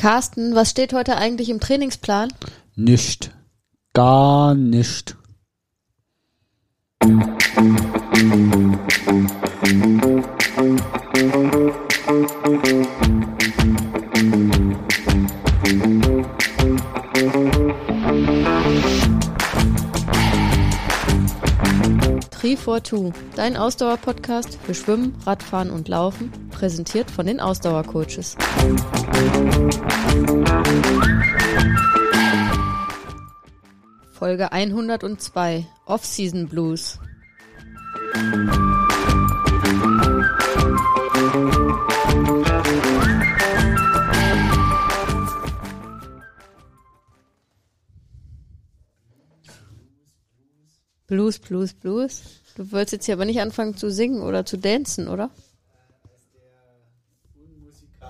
Carsten, was steht heute eigentlich im Trainingsplan? Nicht. Gar nicht. Tree for Two, dein Ausdauer-Podcast für Schwimmen, Radfahren und Laufen, präsentiert von den Ausdauercoaches. Folge 102 Off-Season Blues. Blues, Blues, Blues. Du wolltest jetzt hier aber nicht anfangen zu singen oder zu dancen, oder?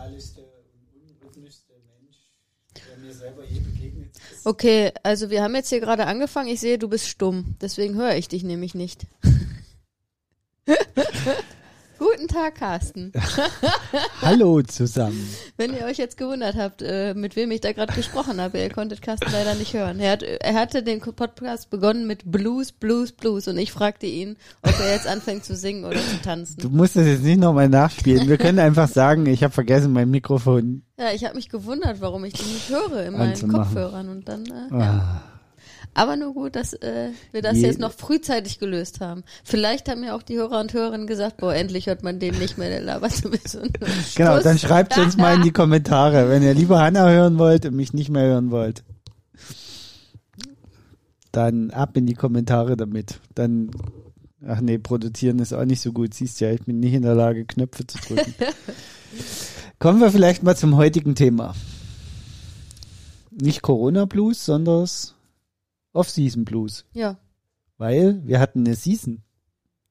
unmusikalischste und unrhythmischste Mensch, der mir selber je begegnet ist. Okay, also wir haben jetzt hier gerade angefangen. Ich sehe, du bist stumm. Deswegen höre ich dich nämlich nicht. Guten Tag, Carsten. Hallo zusammen. Wenn ihr euch jetzt gewundert habt, äh, mit wem ich da gerade gesprochen habe, ihr konntet Carsten leider nicht hören. Er, hat, er hatte den Podcast begonnen mit Blues, Blues, Blues und ich fragte ihn, ob er jetzt anfängt zu singen oder zu tanzen. Du musst das jetzt nicht nochmal nachspielen. Wir können einfach sagen, ich habe vergessen, mein Mikrofon. Ja, ich habe mich gewundert, warum ich dich nicht höre in meinen. Kopfhörern und dann. Äh, ja. Aber nur gut, dass äh, wir das Je- jetzt noch frühzeitig gelöst haben. Vielleicht haben ja auch die Hörer und Hörerinnen gesagt, boah, endlich hört man den nicht mehr, der labert sowieso nur genau, Stuss. dann schreibt uns mal in die Kommentare, wenn ihr lieber Hanna hören wollt und mich nicht mehr hören wollt. Dann ab in die Kommentare damit. Dann, ach nee, produzieren ist auch nicht so gut. Siehst ja, ich bin nicht in der Lage, Knöpfe zu drücken. Kommen wir vielleicht mal zum heutigen Thema. Nicht Corona Blues, sondern Off-Season Blues. Ja. Weil wir hatten eine Season.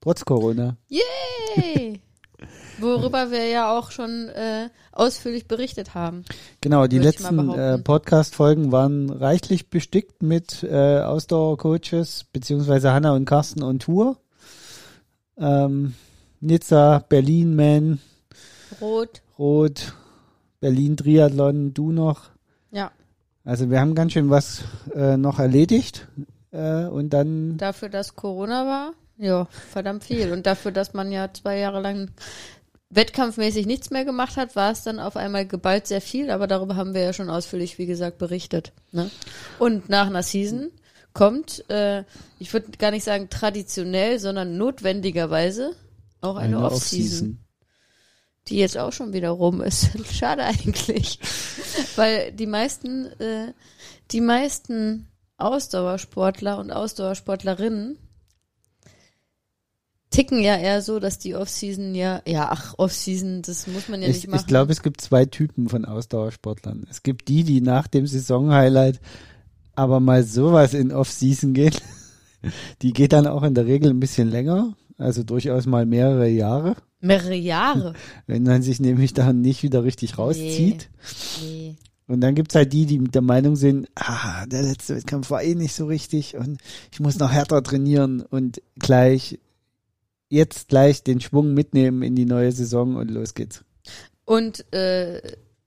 Trotz Corona. Yay! Worüber wir ja auch schon äh, ausführlich berichtet haben. Genau, die letzten äh. Podcast-Folgen waren reichlich bestickt mit äh, Ausdauer-Coaches, beziehungsweise Hanna und Carsten on Tour. Ähm, Nizza, Berlin, Man, Rot. Rot, Berlin, Triathlon, du noch. Ja. Also wir haben ganz schön was äh, noch erledigt. Äh, und dann, Dafür, dass Corona war, ja, verdammt viel. Und dafür, dass man ja zwei Jahre lang wettkampfmäßig nichts mehr gemacht hat, war es dann auf einmal geballt sehr viel, aber darüber haben wir ja schon ausführlich, wie gesagt, berichtet. Ne? Und nach einer Season kommt, äh, ich würde gar nicht sagen traditionell, sondern notwendigerweise auch eine, eine Off-Season, Off-Season. Die jetzt auch schon wieder rum ist. Schade eigentlich, weil die meisten, äh, die meisten Ausdauersportler und Ausdauersportlerinnen ticken ja eher so, dass die Off-Season ja, ja, ach, Off-Season, das muss man ja Ich, nicht machen. ich glaube, es gibt zwei Typen von Ausdauersportlern. Es gibt die, die nach dem Saisonhighlight aber mal sowas in Off-Season gehen. Die geht dann auch in der Regel ein bisschen länger, also durchaus mal mehrere Jahre, mehrere Jahre. wenn man sich nämlich dann nicht wieder richtig rauszieht. Nee. Und dann gibt's halt die, die mit der Meinung sind, ah, der letzte Wettkampf war eh nicht so richtig und ich muss noch härter trainieren und gleich, jetzt gleich den Schwung mitnehmen in die neue Saison und los geht's. Und äh,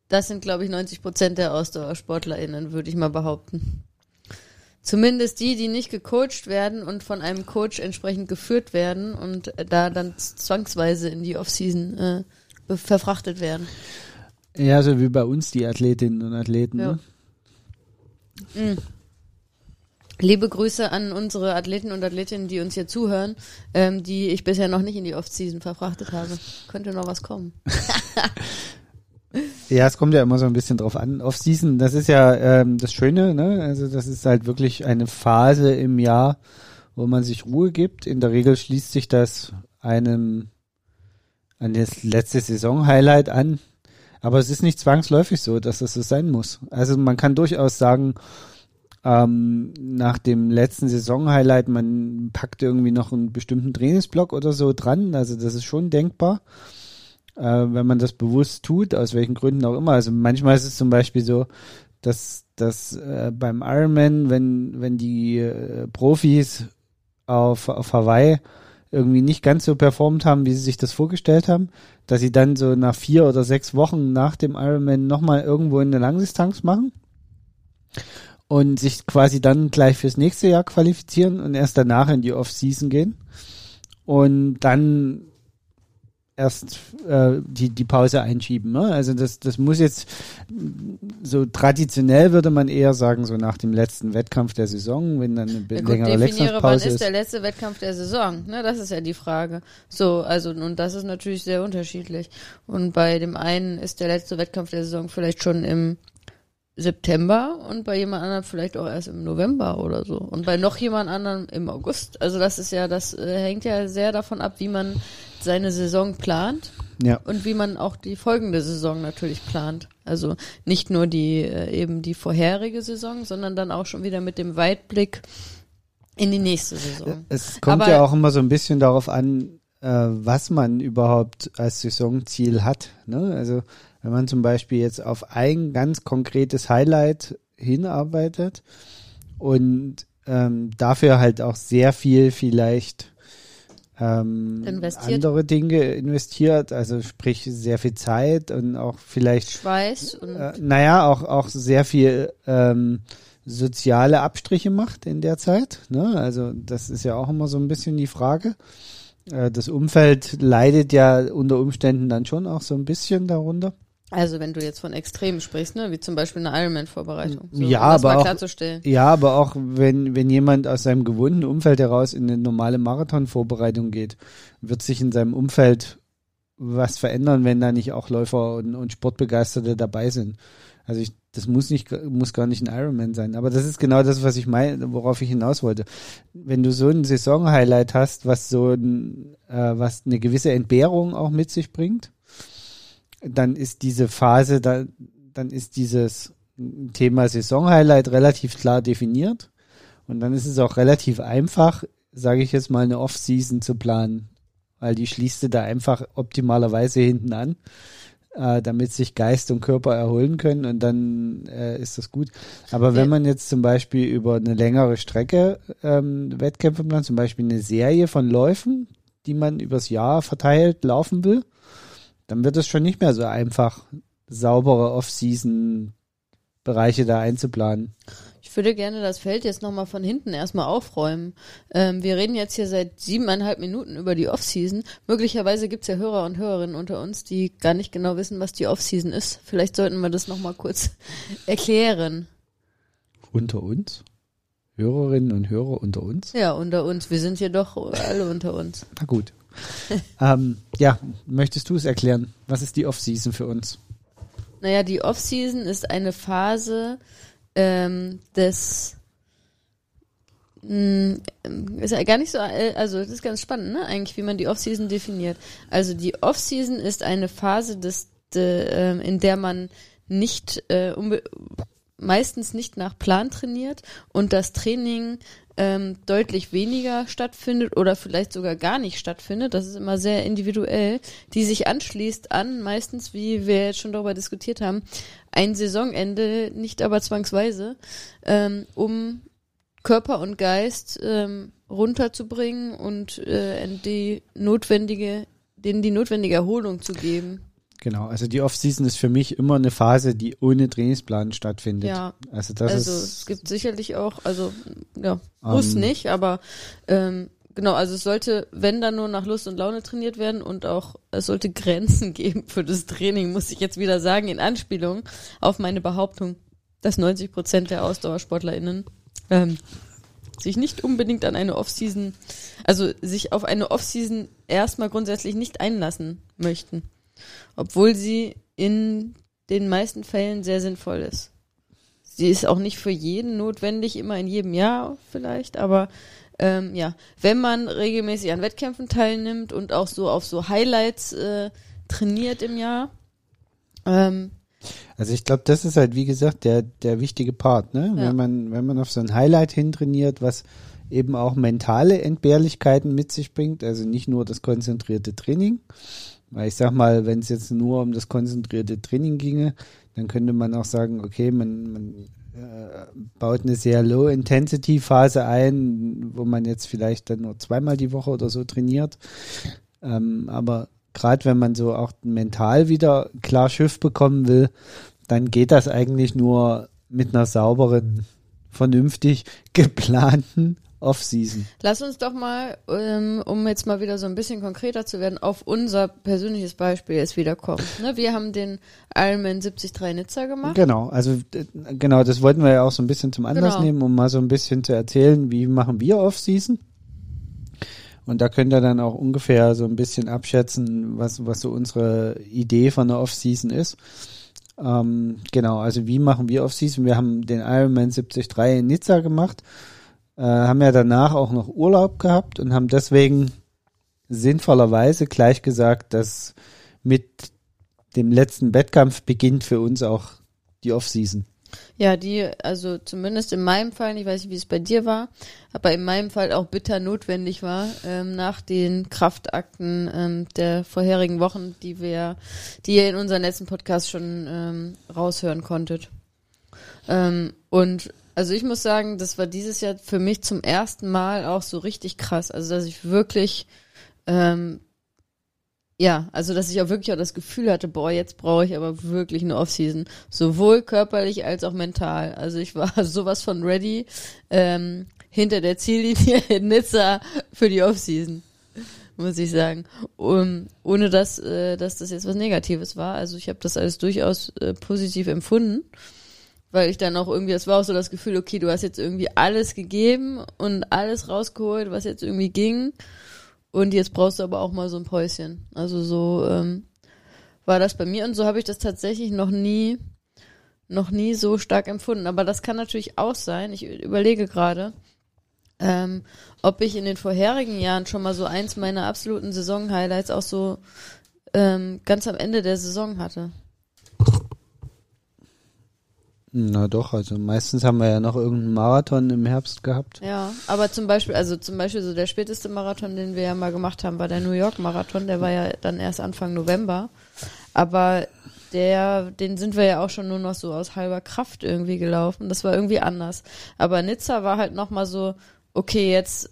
das sind, glaube ich, 90 Prozent der AusdauersportlerInnen, würde ich mal behaupten. Zumindest die, die nicht gecoacht werden und von einem Coach entsprechend geführt werden und äh, da dann zwangsweise in die Offseason äh, verfrachtet werden. Ja, so wie bei uns die Athletinnen und Athleten. Ja. Ne? Mm. Liebe Grüße an unsere Athleten und Athletinnen, die uns hier zuhören, ähm, die ich bisher noch nicht in die Off-Season verfrachtet habe. Könnte noch was kommen. Ja, es kommt ja immer so ein bisschen drauf an. Off-Season, das ist ja ähm, das Schöne, ne? Also das ist halt wirklich eine Phase im Jahr, wo man sich Ruhe gibt. In der Regel schließt sich das einem an das letzte Saison-Highlight an. Aber es ist nicht zwangsläufig so, dass das so sein muss. Also man kann durchaus sagen, ähm, nach dem letzten Saison-Highlight, man packt irgendwie noch einen bestimmten Trainingsblock oder so dran. Also das ist schon denkbar äh, wenn man das bewusst tut, aus welchen Gründen auch immer. Also manchmal ist es zum Beispiel so, dass, dass äh, beim Ironman, wenn, wenn die äh, Profis auf, auf Hawaii irgendwie nicht ganz so performt haben, wie sie sich das vorgestellt haben, dass sie dann so nach vier oder sechs Wochen nach dem Ironman nochmal irgendwo in eine Langdistanz machen und sich quasi dann gleich fürs nächste Jahr qualifizieren und erst danach in die Off-Season gehen und dann erst äh, die, die Pause einschieben. Ne? Also das, das muss jetzt so traditionell würde man eher sagen, so nach dem letzten Wettkampf der Saison, wenn dann eine Ja, gut, längere definiere, wann ist ist. der letzte Wettkampf der Saison? Ne, das ist ja die Frage. So, also, und das ist natürlich sehr unterschiedlich. Und bei dem einen ist der letzte Wettkampf der Saison vielleicht schon im September und bei jemand anderem vielleicht auch erst im November oder so. Und bei noch jemand anderem im August. Also das ist ja, das äh, hängt ja sehr davon ab, wie man seine Saison plant Ja. und wie man auch die folgende Saison natürlich plant. Also nicht nur die äh, eben die vorherige Saison, sondern dann auch schon wieder mit dem Weitblick in die nächste Saison. Es kommt Aber- ja auch immer so ein bisschen darauf an, äh, was man überhaupt als Saisonziel hat. Ne? Also wenn man zum Beispiel jetzt auf ein ganz konkretes Highlight hinarbeitet und ähm, dafür halt auch sehr viel vielleicht ähm, Investiert. andere Dinge investiert, also sprich sehr viel Zeit und auch vielleicht Schweiß und äh, naja, auch, auch sehr viel ähm, soziale Abstriche macht in der Zeit. Ne? Also das ist ja auch immer so ein bisschen die Frage. Äh, das Umfeld leidet ja unter Umständen dann schon auch so ein bisschen darunter. Also wenn du jetzt von Extremen sprichst, ne, wie zum Beispiel eine Ironman-Vorbereitung. So, Ja, um das aber mal auch- klarzustellen. Ja, aber auch wenn, wenn jemand aus seinem gewohnten Umfeld heraus in eine normale Marathonvorbereitung geht, wird sich in seinem Umfeld was verändern, wenn da nicht auch Läufer und, und Sportbegeisterte dabei sind. Also ich, das muss nicht, muss gar nicht ein Ironman sein. Aber das ist genau das, was ich meine, worauf ich hinaus wollte. Wenn du so ein Saisonhighlight hast, was so ein, äh, was eine gewisse Entbehrung auch mit sich bringt, dann ist diese Phase, da, dann ist dieses Thema Saisonhighlight relativ klar definiert. Und dann ist es auch relativ einfach, sage ich jetzt mal, eine Off-Season zu planen. Weil die schließt du da einfach optimalerweise hinten an, äh, damit sich Geist und Körper erholen können und dann äh, ist das gut. Aber wenn man jetzt zum Beispiel über eine längere Strecke ähm, Wettkämpfe plant, zum Beispiel eine Serie von Läufen, die man übers Jahr verteilt laufen will, dann wird es schon nicht mehr so einfach, saubere Off-Season-Bereiche da einzuplanen. Ich würde gerne das Feld jetzt nochmal von hinten erstmal aufräumen. Ähm, wir reden jetzt hier seit siebeneinhalb Minuten über die Offseason. Möglicherweise gibt's ja Hörer und Hörerinnen unter uns, die gar nicht genau wissen, was die Offseason ist. Vielleicht sollten wir das nochmal kurz erklären. Unter uns? Hörerinnen und Hörer unter uns? Ja, unter uns. Wir sind hier doch alle unter uns. Na gut. ähm, ja, möchtest du es erklären? Was ist die Off-Season für uns? Naja, die Offseason ist eine Phase ähm, des mh, ist ja gar nicht so, also das ist ganz spannend, ne, eigentlich, wie man die Offseason definiert. Also die Offseason ist eine Phase des, de, ähm, in der man nicht äh, meistens nicht nach Plan trainiert und das Training ähm, deutlich weniger stattfindet oder vielleicht sogar gar nicht stattfindet. Das ist immer sehr individuell, die sich anschließt an, meistens, wie wir jetzt schon darüber diskutiert haben, ein Saisonende, nicht aber zwangsweise, ähm, um Körper und Geist ähm, runterzubringen und äh, die notwendige, denen die notwendige Erholung zu geben. Genau, also die Off-Season ist für mich immer eine Phase, die ohne Trainingsplan stattfindet. Ja, Also das also ist es gibt sicherlich auch, also ja, muss Ähm. nicht, aber ähm, genau, also es sollte, wenn dann nur nach Lust und Laune trainiert werden und auch es sollte Grenzen geben für das Training, muss ich jetzt wieder sagen, in Anspielung auf meine Behauptung, dass 90 Prozent der AusdauersportlerInnen ähm, sich nicht unbedingt an eine Offseason, also sich auf eine Offseason erstmal grundsätzlich nicht einlassen möchten, obwohl sie in den meisten Fällen sehr sinnvoll ist. Sie ist auch nicht für jeden notwendig, immer in jedem Jahr vielleicht, aber ähm, ja, wenn man regelmäßig an Wettkämpfen teilnimmt und auch so auf so Highlights äh, trainiert im Jahr, ähm, Also ich glaube, das ist halt, wie gesagt, der, der wichtige Part, ne? Ja. Wenn man, wenn man auf so ein Highlight hintrainiert, was eben auch mentale Entbehrlichkeiten mit sich bringt, also nicht nur das konzentrierte Training. Weil ich sag mal, wenn es jetzt nur um das konzentrierte Training ginge, dann könnte man auch sagen, okay, man, man äh, baut eine sehr Low-Intensity-Phase ein, wo man jetzt vielleicht dann nur zweimal die Woche oder so trainiert. Ähm, aber gerade wenn man so auch mental wieder klar Schiff bekommen will, dann geht das eigentlich nur mit einer sauberen, vernünftig geplanten Off-Season. Lass uns doch mal, ähm, um jetzt mal wieder so ein bisschen konkreter zu werden, auf unser persönliches Beispiel jetzt wiederkommen. Ne, wir haben den Ironman 73 Nizza gemacht. Genau, also genau, das wollten wir ja auch so ein bisschen zum Anlass Genau. nehmen, um mal so ein bisschen zu erzählen, wie machen wir Off-Season. Und da könnt ihr dann auch ungefähr so ein bisschen abschätzen, was, was so unsere Idee von der Off-Season ist. Ähm, genau, also wie machen wir Off-Season? Wir haben den Ironman 73 in Nizza gemacht, äh, haben ja danach auch noch Urlaub gehabt und haben deswegen sinnvollerweise gleich gesagt, dass mit dem letzten Wettkampf beginnt für uns auch die Off-Season. Ja, die, also zumindest in meinem Fall, ich weiß nicht, wie es bei dir war, aber in meinem Fall auch bitter notwendig war, ähm, nach den Kraftakten ähm, der vorherigen Wochen, die wir, die ihr in unserem letzten Podcast schon ähm, raushören konntet. Ähm, und also ich muss sagen, das war dieses Jahr für mich zum ersten Mal auch so richtig krass. Also dass ich wirklich ähm, ja, also dass ich auch wirklich auch das Gefühl hatte, boah, jetzt brauche ich aber wirklich eine Offseason, sowohl körperlich als auch mental. Also ich war sowas von ready ähm, hinter der Ziellinie in Nizza für die Offseason, muss ich sagen. Um, ohne dass, äh, dass das jetzt was Negatives war. Also ich habe das alles durchaus äh, positiv empfunden. Weil ich dann auch irgendwie, das war auch so das Gefühl, okay, du hast jetzt irgendwie alles gegeben und alles rausgeholt, was jetzt irgendwie ging. Und jetzt brauchst du aber auch mal so ein Päuschen. Also so ähm, war das bei mir und so habe ich das tatsächlich noch nie, noch nie so stark empfunden. Aber das kann natürlich auch sein. Ich überlege gerade, ähm, ob ich in den vorherigen Jahren schon mal so eins meiner absoluten Saison-Highlights auch so ähm, ganz am Ende der Saison hatte. Na doch, also meistens haben wir ja noch irgendeinen Marathon im Herbst gehabt. Ja, aber zum Beispiel, also zum Beispiel so der späteste Marathon, den wir ja mal gemacht haben, war der New York Marathon. Der war ja dann erst Anfang November. Aber der, den sind wir ja auch schon nur noch so aus halber Kraft irgendwie gelaufen. Das war irgendwie anders. Aber Nizza war halt nochmal so, okay, jetzt,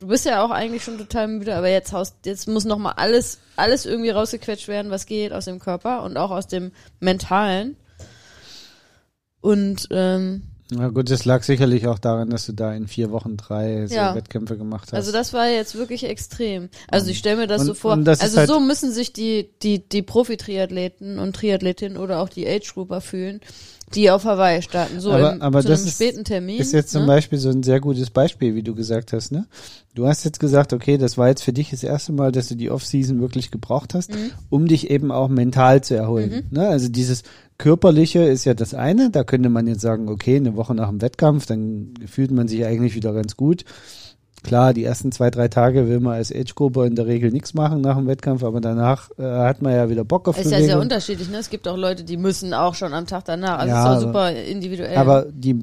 du bist ja auch eigentlich schon total müde, aber jetzt haust, jetzt muss nochmal alles, alles irgendwie rausgequetscht werden, was geht aus dem Körper und auch aus dem Mentalen. Und ähm, Na gut, das lag sicherlich auch daran, dass du da in vier Wochen drei so Ja. Wettkämpfe gemacht hast. Also das war jetzt wirklich extrem. Also ich stelle mir das Und- so vor. das Also halt- so müssen sich die die die Profi-Triathleten und Triathletinnen oder auch die Age-Grouper fühlen, die auf Hawaii starten. So aber, im, aber zu das einem ist, späten Termin. ist jetzt zum ne? Beispiel so ein sehr gutes Beispiel, wie du gesagt hast, ne? Du hast jetzt gesagt, okay, das war jetzt für dich das erste Mal, dass du die Off-Season wirklich gebraucht hast, Mhm. um dich eben auch mental zu erholen. Ne? Also dieses Körperliche ist ja das eine, da könnte man jetzt sagen, okay, eine Woche nach dem Wettkampf, dann fühlt man sich eigentlich wieder ganz gut. Klar, die ersten zwei, drei Tage will man als Age-Gruppe in der Regel nichts machen nach dem Wettkampf, aber danach äh, hat man ja wieder Bock auf Ist ja Bewegung. sehr unterschiedlich, ne? Es gibt auch Leute, die müssen auch schon am Tag danach. Also Ja, ist auch aber- super individuell. Aber die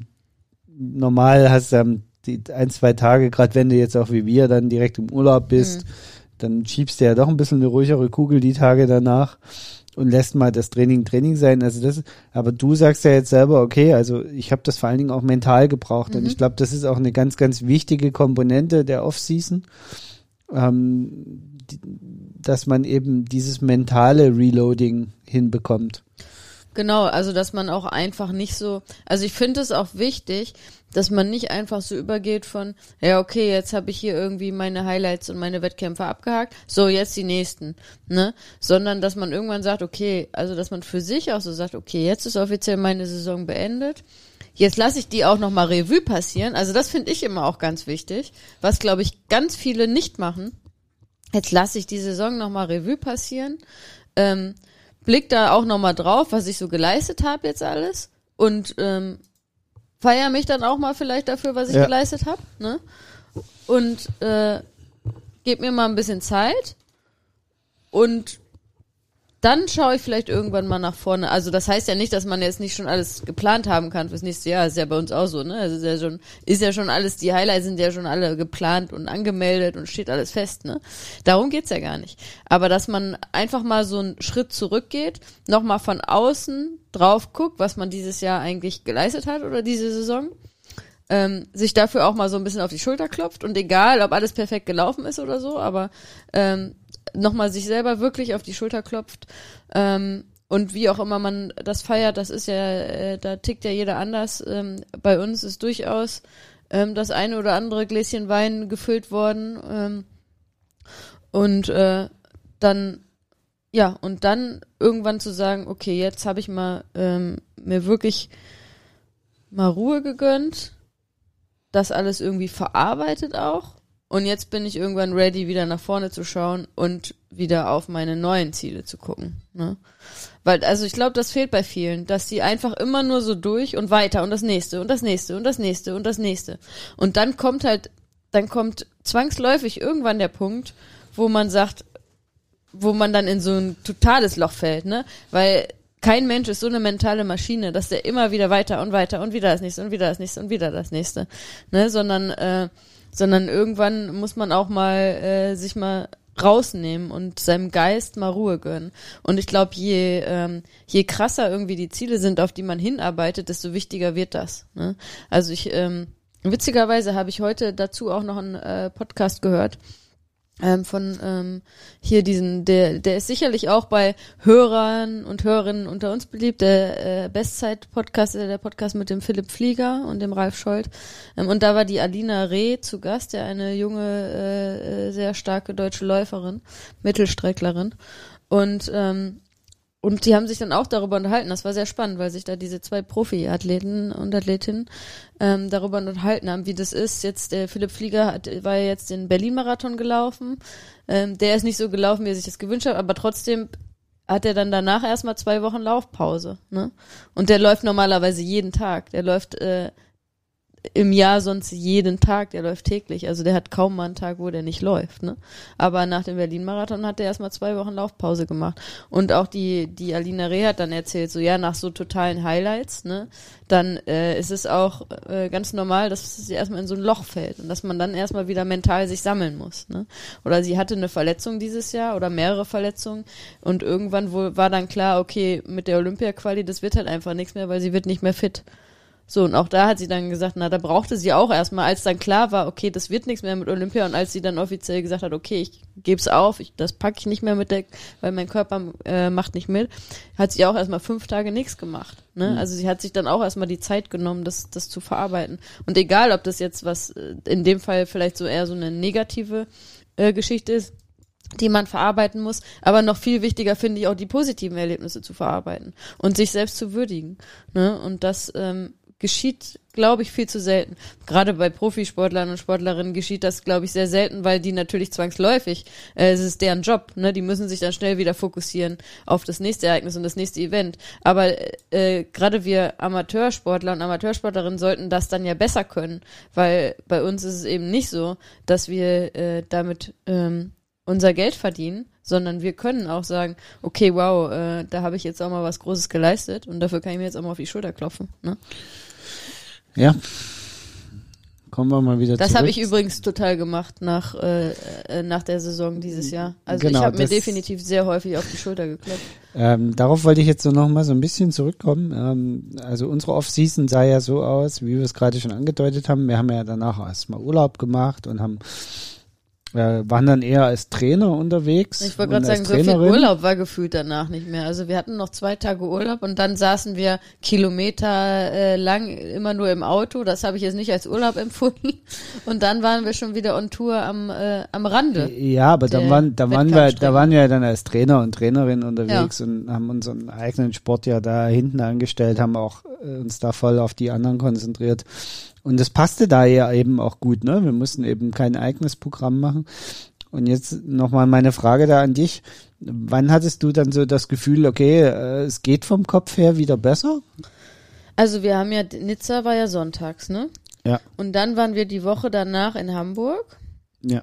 normal hast du ähm, die ein, zwei Tage, gerade wenn du jetzt auch wie wir dann direkt im Urlaub bist, Mhm. dann schiebst du ja doch ein bisschen eine ruhigere Kugel die Tage danach und lässt mal das Training Training sein. Also das, aber du sagst ja jetzt selber, okay, also ich habe das vor allen Dingen auch mental gebraucht und Mhm. ich glaube, das ist auch eine ganz, ganz wichtige Komponente der Off-Season, ähm, die, dass man eben dieses mentale Reloading hinbekommt. Genau, also dass man auch einfach nicht so, also ich finde es auch wichtig, dass man nicht einfach so übergeht von, ja okay, jetzt habe ich hier irgendwie meine Highlights und meine Wettkämpfe abgehakt, so jetzt die nächsten, ne? Sondern dass man irgendwann sagt, okay, also dass man für sich auch so sagt, okay, jetzt ist offiziell meine Saison beendet. Jetzt lasse ich die auch nochmal Revue passieren. Also das finde ich immer auch ganz wichtig, was glaube ich ganz viele nicht machen. Jetzt lasse ich die Saison nochmal Revue passieren. Ähm, blick da auch nochmal drauf, was ich so geleistet habe jetzt alles und ähm, feier mich dann auch mal vielleicht dafür, was ich Ja. geleistet habe, ne? Und äh, gib mir mal ein bisschen Zeit und dann schaue ich vielleicht irgendwann mal nach vorne. Also das heißt ja nicht, dass man jetzt nicht schon alles geplant haben kann fürs nächste Jahr. Ist ja bei uns auch so, ne? Also ist ja schon, ist ja schon alles, die Highlights sind ja schon alle geplant und angemeldet und steht alles fest, ne? Darum geht's ja gar nicht. Aber dass man einfach mal so einen Schritt zurückgeht, nochmal von außen drauf guckt, was man dieses Jahr eigentlich geleistet hat oder diese Saison. Ähm, sich dafür auch mal so ein bisschen auf die Schulter klopft und egal, ob alles perfekt gelaufen ist oder so, aber ähm, nochmal sich selber wirklich auf die Schulter klopft. Ähm, und wie auch immer man das feiert, das ist ja, äh, da tickt ja jeder anders. Ähm, bei uns ist durchaus ähm, das eine oder andere Gläschen Wein gefüllt worden. Ähm, und äh, dann, ja, und dann irgendwann zu sagen, okay, jetzt habe ich mal ähm, mir wirklich mal Ruhe gegönnt, das alles irgendwie verarbeitet auch und jetzt bin ich irgendwann ready, wieder nach vorne zu schauen und wieder auf meine neuen Ziele zu gucken. Ne? Weil, also ich glaube, das fehlt bei vielen, dass die einfach immer nur so durch und weiter und das nächste und das nächste und das nächste und das nächste. Und dann kommt halt, dann kommt zwangsläufig irgendwann der Punkt, wo man sagt, wo man dann in so ein totales Loch fällt, ne? Weil kein Mensch ist so eine mentale Maschine, dass der immer wieder weiter und weiter und wieder das nächste und wieder das nächste und wieder das nächste, ne? Sondern äh, sondern irgendwann muss man auch mal äh, sich mal rausnehmen und seinem Geist mal Ruhe gönnen. Und ich glaube, je, ähm, je krasser irgendwie die Ziele sind, auf die man hinarbeitet, desto wichtiger wird das. Ne? Also ich, ähm, witzigerweise habe ich heute dazu auch noch einen äh, Podcast gehört ähm, von ähm, hier diesen, der, der ist sicherlich auch bei Hörern und Hörerinnen unter uns beliebt, der äh, Bestzeit-Podcast, äh, der Podcast mit dem Philipp Flieger und dem Ralf Scholz. Ähm, und da war die Alina Reh zu Gast, der eine junge, äh, äh sehr starke deutsche Läuferin, Mittelstrecklerin. Und ähm, und die haben sich dann auch darüber unterhalten. Das war sehr spannend, weil sich da diese zwei Profi-Athleten und Athletinnen ähm, darüber unterhalten haben, wie das ist. Jetzt der Philipp Flieger hat, war ja jetzt den Berlin-Marathon gelaufen. Ähm, der ist nicht so gelaufen, wie er sich das gewünscht hat, aber trotzdem hat er dann danach erstmal zwei Wochen Laufpause. Ne? Und der läuft normalerweise jeden Tag. Der läuft äh, im Jahr sonst jeden Tag, der läuft täglich. Also der hat kaum mal einen Tag, wo der nicht läuft. Ne? Aber nach dem Berlin-Marathon hat er erstmal zwei Wochen Laufpause gemacht. Und auch die, die Alina Reh hat dann erzählt, so ja, nach so totalen Highlights, ne, dann äh, ist es auch äh, ganz normal, dass sie erstmal in so ein Loch fällt und dass man dann erstmal wieder mental sich sammeln muss. Ne? Oder sie hatte eine Verletzung dieses Jahr oder mehrere Verletzungen und irgendwann wohl war dann klar, okay, mit der Olympia-Quali, das wird halt einfach nichts mehr, weil sie wird nicht mehr fit. So, und auch da hat sie dann gesagt, na, da brauchte sie auch erstmal, als dann klar war, okay, das wird nichts mehr mit Olympia und als sie dann offiziell gesagt hat, okay, ich geb's auf, ich, das packe ich nicht mehr mit der, weil mein Körper äh, macht nicht mit, hat sie auch erstmal fünf Tage nichts gemacht. Ne? Mhm. Also sie hat sich dann auch erstmal die Zeit genommen, das, das zu verarbeiten. Und egal, ob das jetzt was, äh, in dem Fall vielleicht so eher so eine negative äh, Geschichte ist, die man verarbeiten muss. Aber noch viel wichtiger finde ich auch die positiven Erlebnisse zu verarbeiten und sich selbst zu würdigen. Ne? Und das ähm, geschieht, glaube ich, viel zu selten. Gerade bei Profisportlern und Sportlerinnen geschieht das, glaube ich, sehr selten, weil die natürlich zwangsläufig, äh, es ist deren Job, ne? Die müssen sich dann schnell wieder fokussieren auf das nächste Ereignis und das nächste Event. Aber äh, gerade wir Amateursportler und Amateursportlerinnen sollten das dann ja besser können, weil bei uns ist es eben nicht so, dass wir äh, damit ähm, unser Geld verdienen, sondern wir können auch sagen, okay, wow, äh, da habe ich jetzt auch mal was Großes geleistet und dafür kann ich mir jetzt auch mal auf die Schulter klopfen. Ne? Ja. Kommen wir mal wieder Das habe ich übrigens total gemacht nach, äh, äh, nach der Saison dieses Jahr. Also genau, ich habe mir definitiv sehr häufig auf die Schulter geklopft. Ähm, darauf wollte ich jetzt so noch mal so ein bisschen zurückkommen. Ähm, also unsere Off-Season sah ja so aus, wie wir es gerade schon angedeutet haben. Wir haben ja danach erstmal Urlaub gemacht und haben wir waren dann eher als Trainer unterwegs. Ich wollte gerade sagen, so viel Urlaub war gefühlt danach nicht mehr. Also wir hatten noch zwei Tage Urlaub und dann saßen wir Kilometer äh, lang immer nur im Auto. Das habe ich jetzt nicht als Urlaub empfunden. Und dann waren wir schon wieder on Tour am, äh, am Rande. Ja, aber da waren, da waren wir, da waren wir ja dann als Trainer und Trainerin unterwegs ja. und haben unseren eigenen Sport ja da hinten angestellt, haben auch äh, uns da voll auf die anderen konzentriert. Und das passte da ja eben auch gut, ne? Wir mussten eben kein eigenes Programm machen. Und jetzt nochmal meine Frage da an dich. Wann hattest du dann so das Gefühl, okay, äh, es geht vom Kopf her wieder besser? Also wir haben ja, Nizza war ja sonntags, ne? Ja. Und dann waren wir die Woche danach in Hamburg. Ja.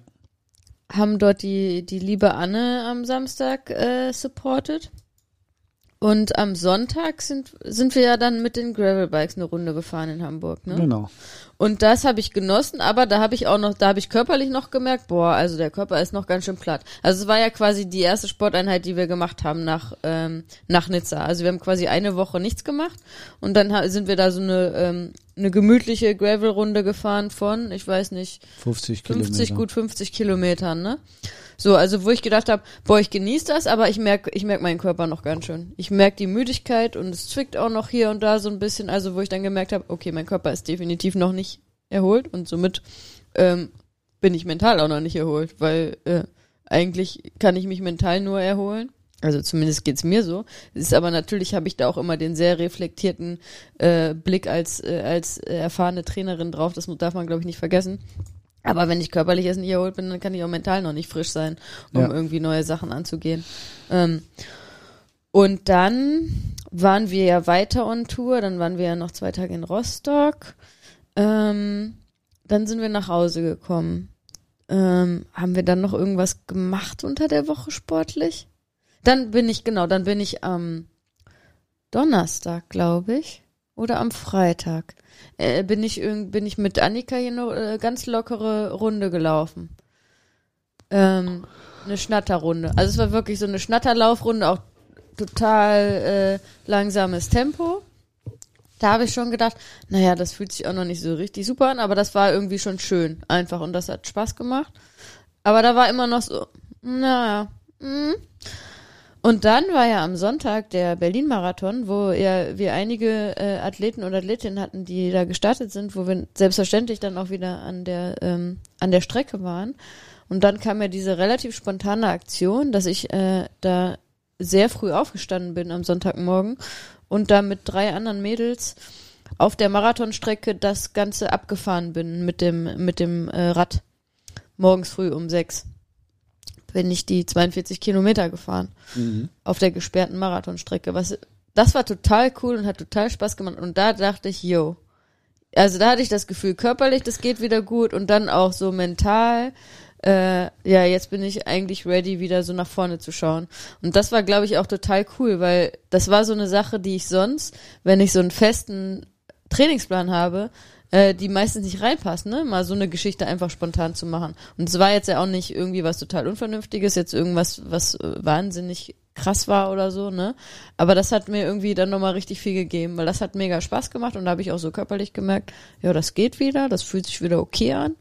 Haben dort die, die liebe Anne am Samstag äh, supported. Und am Sonntag sind, sind wir ja dann mit den Gravelbikes eine Runde gefahren in Hamburg, ne? Genau. Und das habe ich genossen, aber da habe ich auch noch, da habe ich körperlich noch gemerkt, boah, also der Körper ist noch ganz schön platt. Also es war ja quasi die erste Sporteinheit, die wir gemacht haben nach ähm, nach Nizza. Also wir haben quasi eine Woche nichts gemacht und dann sind wir da so eine ähm, eine gemütliche Gravel-Runde gefahren von, ich weiß nicht, 50 50, Kilometer. gut 50 Kilometern, ne? So, also wo ich gedacht habe, boah, ich genieße das, aber ich merk, ich merk meinen Körper noch ganz schön. Ich merk die Müdigkeit und es zwickt auch noch hier und da so ein bisschen, also wo ich dann gemerkt habe, okay, mein Körper ist definitiv noch nicht erholt und somit ähm, bin ich mental auch noch nicht erholt, weil äh, eigentlich kann ich mich mental nur erholen. Also zumindest geht's mir so. Es ist aber natürlich habe ich da auch immer den sehr reflektierten äh, Blick als äh, als äh, erfahrene Trainerin drauf. Das darf man glaube ich nicht vergessen. Aber wenn ich körperlich erst nicht erholt bin, dann kann ich auch mental noch nicht frisch sein, um Ja. irgendwie neue Sachen anzugehen. Ähm, und dann waren wir ja weiter on Tour, dann waren wir ja noch zwei Tage in Rostock. Ähm, dann sind wir nach Hause gekommen. Ähm, haben wir dann noch irgendwas gemacht unter der Woche sportlich? Dann bin ich, genau, dann bin ich am Donnerstag, glaube ich, oder am Freitag, äh, bin ich bin ich mit Annika hier eine äh, ganz lockere Runde gelaufen. Ähm, eine Schnatterrunde. Also es war wirklich so eine Schnatterlaufrunde, auch total äh, langsames Tempo. Da habe ich schon gedacht, naja, das fühlt sich auch noch nicht so richtig super an, aber das war irgendwie schon schön, einfach und das hat Spaß gemacht. Aber da war immer noch so, naja, mm. Und dann war ja am Sonntag der Berlin-Marathon, wo ja wir einige äh, Athleten und Athletinnen hatten, die da gestartet sind, wo wir selbstverständlich dann auch wieder an der ähm, an der Strecke waren. Und dann kam ja diese relativ spontane Aktion, dass ich äh, da sehr früh aufgestanden bin am Sonntagmorgen und da mit drei anderen Mädels auf der Marathonstrecke das Ganze abgefahren bin mit dem mit dem äh, Rad morgens früh um sechs bin ich die 42 Kilometer gefahren Mhm. auf der gesperrten Marathonstrecke. Was, das war total cool und hat total Spaß gemacht. Und da dachte ich, yo. Also da hatte ich das Gefühl, körperlich, das geht wieder gut und dann auch so mental. Äh, ja, jetzt bin ich eigentlich ready, wieder so nach vorne zu schauen. Und das war, glaube ich, auch total cool, weil das war so eine Sache, die ich sonst, wenn ich so einen festen Trainingsplan habe, äh, die meistens nicht reinpassen, ne? Mal so eine Geschichte einfach spontan zu machen. Und es war jetzt ja auch nicht irgendwie was total Unvernünftiges, jetzt irgendwas, was äh, wahnsinnig krass war oder so, ne? Aber das hat mir irgendwie dann nochmal richtig viel gegeben, weil das hat mega Spaß gemacht und da habe ich auch so körperlich gemerkt, ja, das geht wieder, das fühlt sich wieder okay an.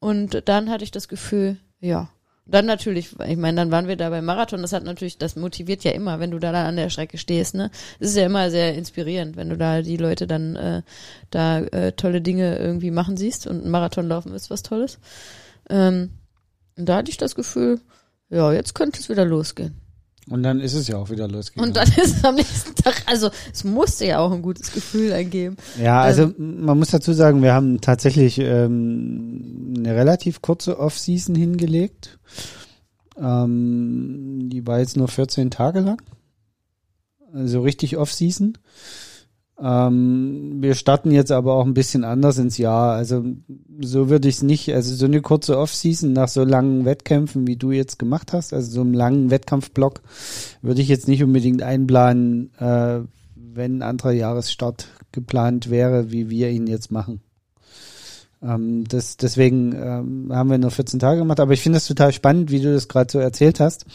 Und dann hatte ich das Gefühl, ja. Dann natürlich, ich meine, dann waren wir da beim Marathon, das hat natürlich, das motiviert ja immer, wenn du da dann an der Strecke stehst, ne? Es ist ja immer sehr inspirierend, wenn du da die Leute dann äh, da äh, tolle Dinge irgendwie machen siehst und ein Marathon laufen ist was Tolles. Ähm, und da hatte ich das Gefühl, ja, jetzt könnte es wieder losgehen. Und dann ist es ja auch wieder losgegangen. Und dann ist es am nächsten Tag, also es musste ja auch ein gutes Gefühl ergeben. Ja, also man muss dazu sagen, wir haben tatsächlich ähm, eine relativ kurze Off-Season hingelegt. Ähm, die war jetzt nur 14 Tage lang. Also richtig Off-Season. Ähm, wir starten jetzt aber auch ein bisschen anders ins Jahr. Also so würde ich es nicht, also so eine kurze Off-Season nach so langen Wettkämpfen, wie du jetzt gemacht hast, also so einem langen Wettkampfblock, würde ich jetzt nicht unbedingt einplanen, äh, wenn ein anderer Jahresstart geplant wäre, wie wir ihn jetzt machen. Ähm, das, deswegen ähm, haben wir nur 14 Tage gemacht, aber ich finde es total spannend, wie du das gerade so erzählt hast,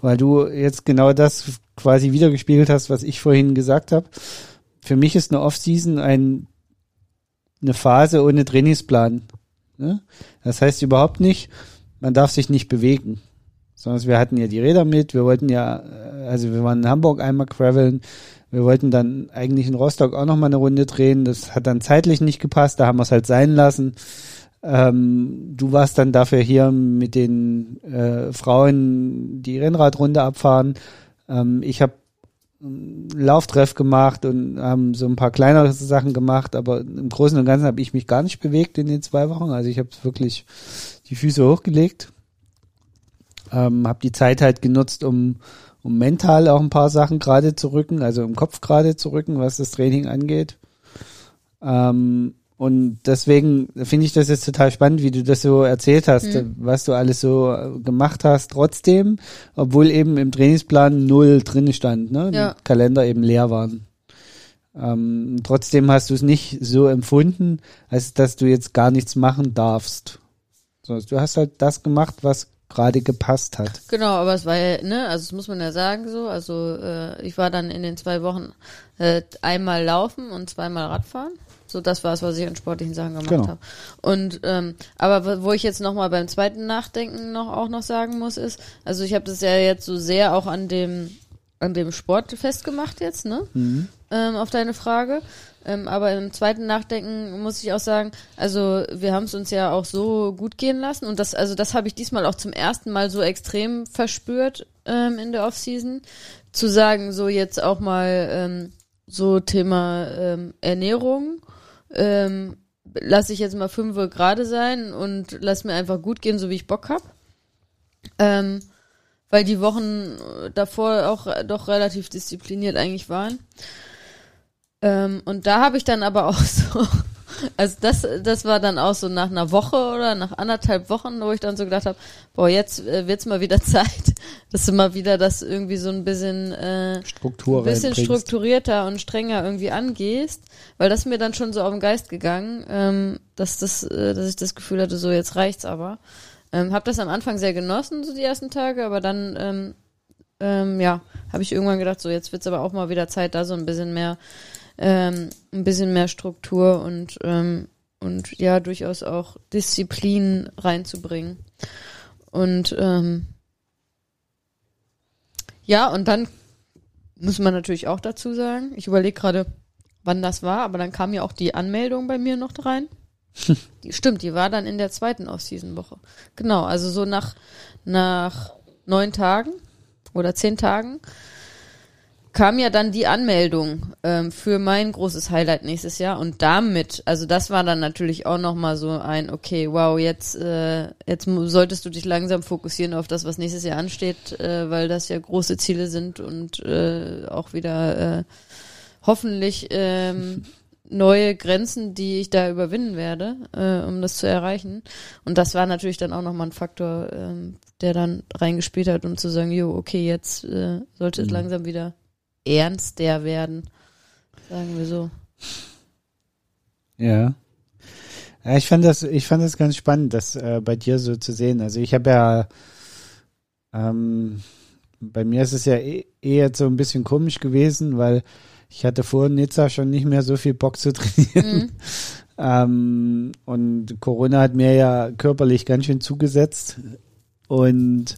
weil du jetzt genau das quasi wiedergespiegelt hast, was ich vorhin gesagt habe. Für mich ist eine Off-Season ein, eine Phase ohne Trainingsplan. Ne? Das heißt überhaupt nicht, man darf sich nicht bewegen. Sondern wir hatten ja die Räder mit, wir wollten ja, äh, also wir waren in Hamburg einmal graveln, wir wollten dann eigentlich in Rostock auch noch mal eine Runde drehen. Das hat dann zeitlich nicht gepasst, da haben wir es halt sein lassen. Ähm, du warst dann dafür hier mit den äh, Frauen die Rennradrunde abfahren. Ähm, ich habe Lauftreff gemacht und haben so ein paar kleinere Sachen gemacht, aber im Großen und Ganzen habe ich mich gar nicht bewegt in den zwei Wochen. Also ich habe wirklich die Füße hochgelegt, ähm, habe die Zeit halt genutzt, um, um mental auch ein paar Sachen gerade zu rücken, also im Kopf gerade zu rücken, was das Training angeht. Ähm, und deswegen finde ich das jetzt total spannend, wie du das so erzählt hast, Mhm. was du alles so äh, gemacht hast trotzdem, obwohl eben im Trainingsplan null drin stand, ne? Ja. Die Kalender eben leer waren. Ähm, trotzdem hast du es nicht so empfunden, als dass du jetzt gar nichts machen darfst. So, du hast halt das gemacht, was gerade gepasst hat. Genau, aber es war ja, ne, also das muss man ja sagen so. Also äh, ich war dann in den zwei Wochen äh, einmal laufen und zweimal Radfahren. So, das war es, was ich an sportlichen Sachen gemacht Genau. habe. Und ähm, aber wo- ich jetzt noch mal beim zweiten Nachdenken noch auch noch sagen muss, ist, also ich habe das ja jetzt so sehr auch an dem an dem Sport festgemacht jetzt, ne? Ähm, auf deine Frage. Ähm, aber im zweiten Nachdenken muss ich auch sagen, also wir haben es uns ja auch so gut gehen lassen und das, also das habe ich diesmal auch zum ersten Mal so extrem verspürt ähm, in der Offseason. Zu sagen, so jetzt auch mal ähm, so Thema ähm, Ernährung, ähm, lasse ich jetzt mal fünf gerade sein und lass mir einfach gut gehen, so wie ich Bock hab. Ähm, weil die Wochen äh, davor auch äh, doch relativ diszipliniert eigentlich waren. Ähm, und da habe ich dann aber auch so, also das, das war dann auch so nach einer Woche oder nach anderthalb Wochen, wo ich dann so gedacht habe, boah, jetzt äh, wird's mal wieder Zeit, dass du mal wieder das irgendwie so ein bisschen äh, Struktur ein bisschen reinbringst. strukturierter und strenger irgendwie angehst, weil das ist mir dann schon so auf den Geist gegangen, ähm, dass das, äh, dass ich das Gefühl hatte, so jetzt reicht's aber. Ähm, hab das am Anfang sehr genossen, so die ersten Tage, aber dann, ähm, ähm, ja, habe ich irgendwann gedacht, so jetzt wird's aber auch mal wieder Zeit, da so ein bisschen mehr, ähm, ein bisschen mehr Struktur und ähm, und ja durchaus auch Disziplin reinzubringen. Und ähm, ja, und dann muss man natürlich auch dazu sagen, ich überlege gerade, wann das war, aber dann kam ja auch die Anmeldung bei mir noch rein. die, stimmt, die war dann in der zweiten Off-Season-Woche. Genau, also so nach, nach neun Tagen oder zehn Tagen kam ja dann die Anmeldung ähm, für mein großes Highlight nächstes Jahr und damit, also das war dann natürlich auch noch mal so ein, okay, wow, jetzt äh, jetzt solltest du dich langsam fokussieren auf das, was nächstes Jahr ansteht, äh, weil das ja große Ziele sind und äh, auch wieder äh, hoffentlich ähm, neue Grenzen, die ich da überwinden werde, äh, um das zu erreichen. Und das war natürlich dann auch nochmal ein Faktor, ähm, der dann reingespielt hat, um zu sagen, jo, okay, jetzt äh, sollte es langsam wieder ernster werden, sagen wir so. Ja. Ja, ich fand das, ich fand das ganz spannend, das äh, bei dir so zu sehen. Also ich habe ja, ähm, bei mir ist es ja eh, eh jetzt so ein bisschen komisch gewesen, weil ich hatte vor Nizza schon nicht mehr so viel Bock zu trainieren. Mhm. Ähm, und Corona hat mir ja körperlich ganz schön zugesetzt. Und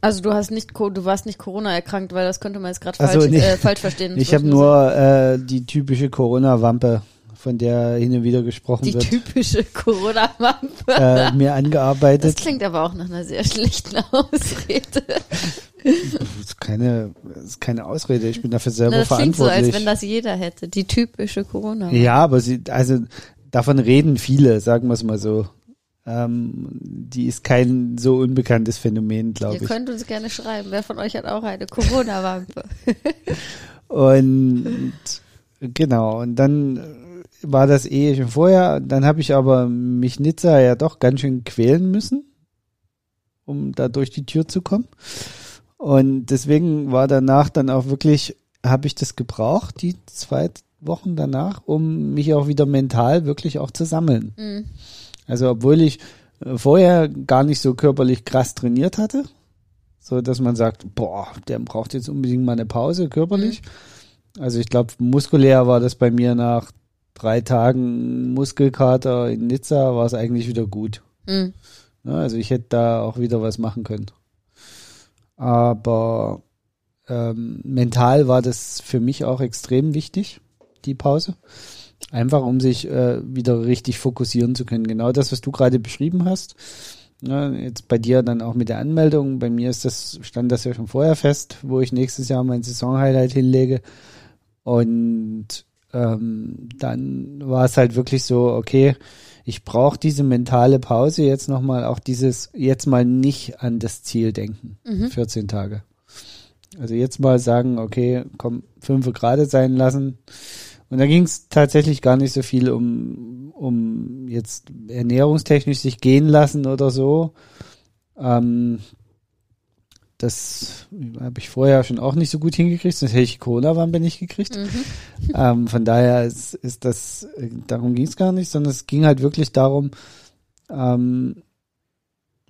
Also du hast nicht, du warst nicht Corona erkrankt, weil das könnte man jetzt gerade Ach so, falsch, äh, falsch verstehen. Das ich habe nur äh, die typische Corona-Wampe, von der hin und wieder gesprochen die wird, typische Corona-Wampe. äh, mir Das angearbeitet. klingt aber auch nach einer sehr schlechten Ausrede. Das ist keine, das ist keine Ausrede. Ich bin dafür selber Na, das klingt so, verantwortlich. als wenn das jeder hätte. Die typische corona ja, aber sie, also davon reden viele, sagen wir es mal so. Ähm, die ist kein so unbekanntes Phänomen, glaube Ihr ich. könnt uns gerne schreiben. Wer von euch hat auch eine Corona-Wampe? Und genau, und dann war das eh schon vorher. Dann habe ich aber mich Nizza ja doch ganz schön quälen müssen, um da durch die Tür zu kommen. Und deswegen war danach dann auch wirklich, habe ich das gebraucht, die zwei Wochen danach, um mich auch wieder mental wirklich auch zu sammeln. Mhm. Also obwohl ich äh, vorher gar nicht so körperlich krass trainiert hatte, so dass man sagt, boah, der braucht jetzt unbedingt mal eine Pause körperlich. Also ich glaube, muskulär war das bei mir nach drei Tagen Muskelkater in Nizza, war es eigentlich wieder gut. Mhm. Ja, also ich hätte da auch wieder was machen können. Aber ähm, mental war das für mich auch extrem wichtig, die Pause. Einfach um sich äh, wieder richtig fokussieren zu können. Genau das, was du gerade beschrieben hast. Ja, jetzt bei dir dann auch mit der Anmeldung. Bei mir ist das, stand das ja schon vorher fest, wo ich nächstes Jahr mein Saisonhighlight hinlege. Und ähm, dann war es halt wirklich so, okay, ich brauche diese mentale Pause jetzt nochmal, auch dieses jetzt mal nicht an das Ziel denken. Mhm. 14 Tage. Also jetzt mal sagen, okay, komm, fünf gerade sein lassen Und da ging es tatsächlich gar nicht so viel um, um jetzt ernährungstechnisch sich gehen lassen oder so. Ähm, das habe ich vorher schon auch nicht so gut hingekriegt, sonst hätte ich Corona-Wampe nicht gekriegt. Mhm. Ähm, von daher ist, ist das, darum ging es gar nicht, sondern es ging halt wirklich darum, ähm,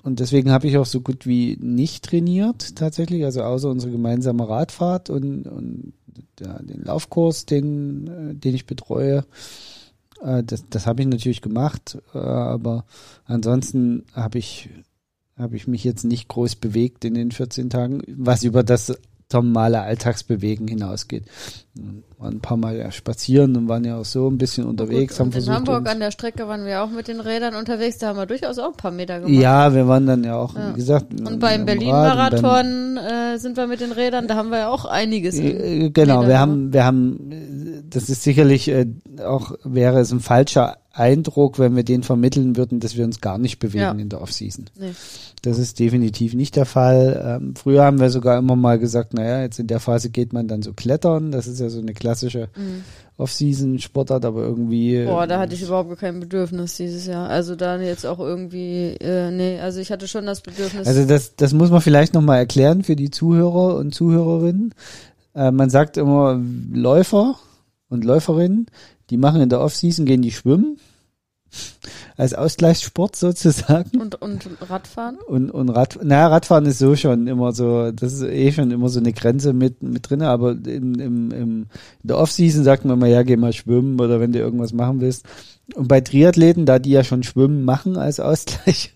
und deswegen habe ich auch so gut wie nicht trainiert tatsächlich, also außer unsere gemeinsame Radfahrt und, und ja, den Laufkurs, den, äh, den ich betreue. Äh, das das habe ich natürlich gemacht, äh, aber ansonsten habe ich habe ich mich jetzt nicht groß bewegt in den 14 Tagen, was über das normale Alltagsbewegen hinausgeht. Wir waren ein paar Mal ja spazieren und waren ja auch so ein bisschen unterwegs. Gut, haben in Hamburg an der Strecke waren wir auch mit den Rädern unterwegs, da haben wir durchaus auch ein paar Meter gemacht. ja, wir waren dann ja auch, Ja. wie gesagt, Und beim Berlin-Marathon äh, sind wir mit den Rädern, da haben wir ja auch einiges. in Äh, Genau, Rädern wir haben, wir haben, das ist sicherlich äh, auch, wäre es ein falscher Eindruck, wenn wir den vermitteln würden, dass wir uns gar nicht bewegen Ja. in der Offseason. Nee. Das ist definitiv nicht der Fall. Ähm, früher haben wir sogar immer mal gesagt, naja, jetzt in der Phase geht man dann so klettern. Das ist ja so eine klassische Mhm. Off-Season-Sportart, aber irgendwie. Boah, da äh, hatte ich überhaupt kein Bedürfnis dieses Jahr. Also da jetzt auch irgendwie, äh, nee, also ich hatte schon das Bedürfnis. Also das, das muss man vielleicht nochmal erklären für die Zuhörer und Zuhörerinnen. Äh, man sagt immer Läufer und Läuferinnen, die machen in der Off-Season, gehen die schwimmen. Als Ausgleichssport sozusagen. und, und Radfahren? Und, und Rad, naja, Radfahren ist so schon immer so, das ist eh schon immer so eine Grenze mit, mit drin, aber im, im, im, in der Off-Season sagt man mal, ja, geh mal schwimmen oder wenn du irgendwas machen willst. Und bei Triathleten, da die ja schon Schwimmen machen als Ausgleich,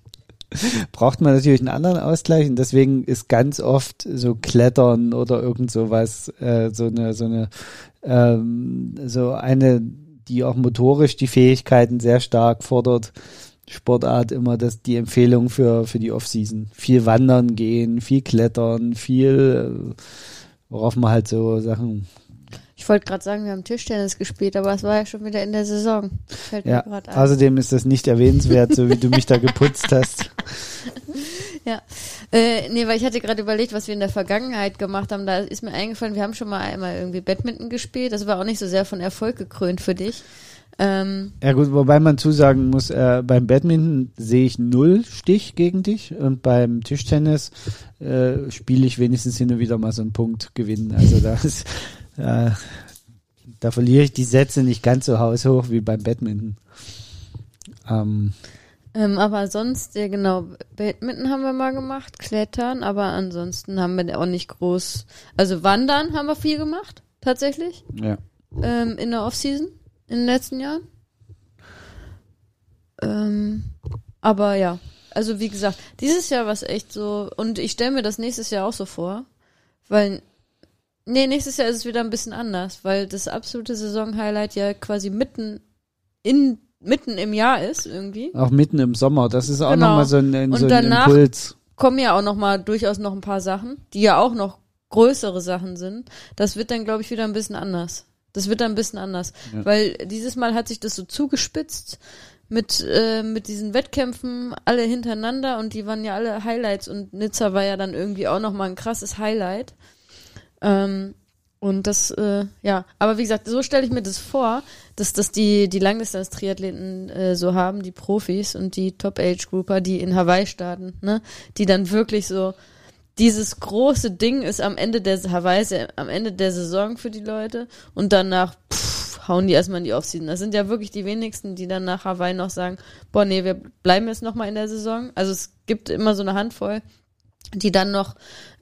braucht man natürlich einen anderen Ausgleich und deswegen ist ganz oft so Klettern oder irgend sowas, äh, so eine, so eine, ähm, so eine, die auch motorisch die Fähigkeiten sehr stark fordert, Sportart immer das die Empfehlung für für die Offseason. Viel wandern gehen, viel klettern, viel äh, worauf man halt so Sachen. Ich wollte gerade sagen, wir haben Tischtennis gespielt, aber es war ja schon wieder in der Saison. Fällt Ja, mir gerade ein. außerdem ist das nicht erwähnenswert, so wie du mich da geputzt hast. Ja. Äh, nee, weil ich hatte gerade überlegt, was wir in der Vergangenheit gemacht haben. Da ist mir eingefallen, wir haben schon mal einmal irgendwie Badminton gespielt. Das war auch nicht so sehr von Erfolg gekrönt für dich. Ähm, Ja gut, wobei man zusagen muss, äh, beim Badminton sehe ich null Stich gegen dich und beim Tischtennis äh, spiele ich wenigstens hin und wieder mal so einen Punkt gewinnen. Also da ist, äh, da verliere ich die Sätze nicht ganz so haushoch wie beim Badminton. Ähm, ähm, aber sonst, ja genau, Badminton haben wir mal gemacht, Klettern, aber ansonsten haben wir auch nicht groß. Also Wandern haben wir viel gemacht, tatsächlich, ja. ähm, in der Offseason in den letzten Jahren. Ähm, aber ja, also wie gesagt, dieses Jahr war es echt so, und ich stelle mir das nächstes Jahr auch so vor, weil, nee, nächstes Jahr ist es wieder ein bisschen anders, weil das absolute Saison-Highlight ja quasi mitten in, mitten im Jahr ist irgendwie. Auch mitten im Sommer. Das ist auch Genau. nochmal so ein, Und so ein danach- Impuls. Kommen ja auch noch mal durchaus noch ein paar Sachen, die ja auch noch größere Sachen sind. Das wird dann, glaube ich, wieder ein bisschen anders. Das wird dann ein bisschen anders. Ja. Weil dieses Mal hat sich das so zugespitzt mit, äh, mit diesen Wettkämpfen alle hintereinander und die waren ja alle Highlights und Nizza war ja dann irgendwie auch nochmal ein krasses Highlight. Ähm, und das, äh, ja, aber wie gesagt, so stelle ich mir das vor, dass das die, die Langdistanz-Triathleten äh, so haben, die Profis und die Top-Age-Grouper, die in Hawaii starten, ne? Die dann wirklich so, dieses große Ding ist am Ende der Hawaii, am Ende der Saison für die Leute und danach pff, hauen die erstmal in die Offseason. Das sind ja wirklich die wenigsten, die dann nach Hawaii noch sagen, boah, nee, wir bleiben jetzt nochmal in der Saison. Also es gibt immer so eine Handvoll, die dann noch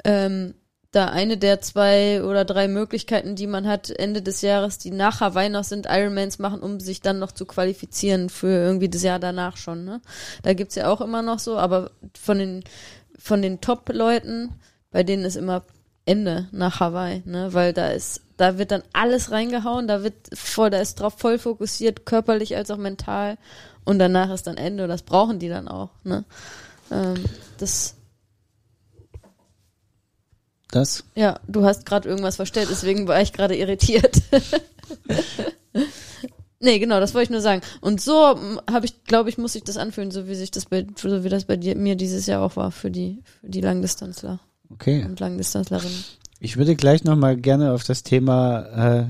ähm, da eine der zwei oder drei Möglichkeiten, die man hat Ende des Jahres, die nach Hawaii noch sind, Ironmans machen, um sich dann noch zu qualifizieren für irgendwie das Jahr danach schon. Ne? Da gibt's ja auch immer noch so, aber von den von den Top-Leuten, bei denen ist immer Ende nach Hawaii, ne? Weil da ist, da wird dann alles reingehauen, da wird voll, da ist drauf voll fokussiert, körperlich als auch mental. Und danach ist dann Ende und das brauchen die dann auch, ne? Ähm, das, Das? ja, du hast gerade irgendwas verstellt, deswegen war ich gerade irritiert. nee, genau, das wollte ich nur sagen. Und so habe ich, glaube ich, muss ich das anfühlen, so wie sich das bei, so wie das bei dir, mir dieses Jahr auch war für die, für die Langdistanzler Okay. und Langdistanzlerinnen. Ich würde gleich nochmal gerne auf das Thema äh,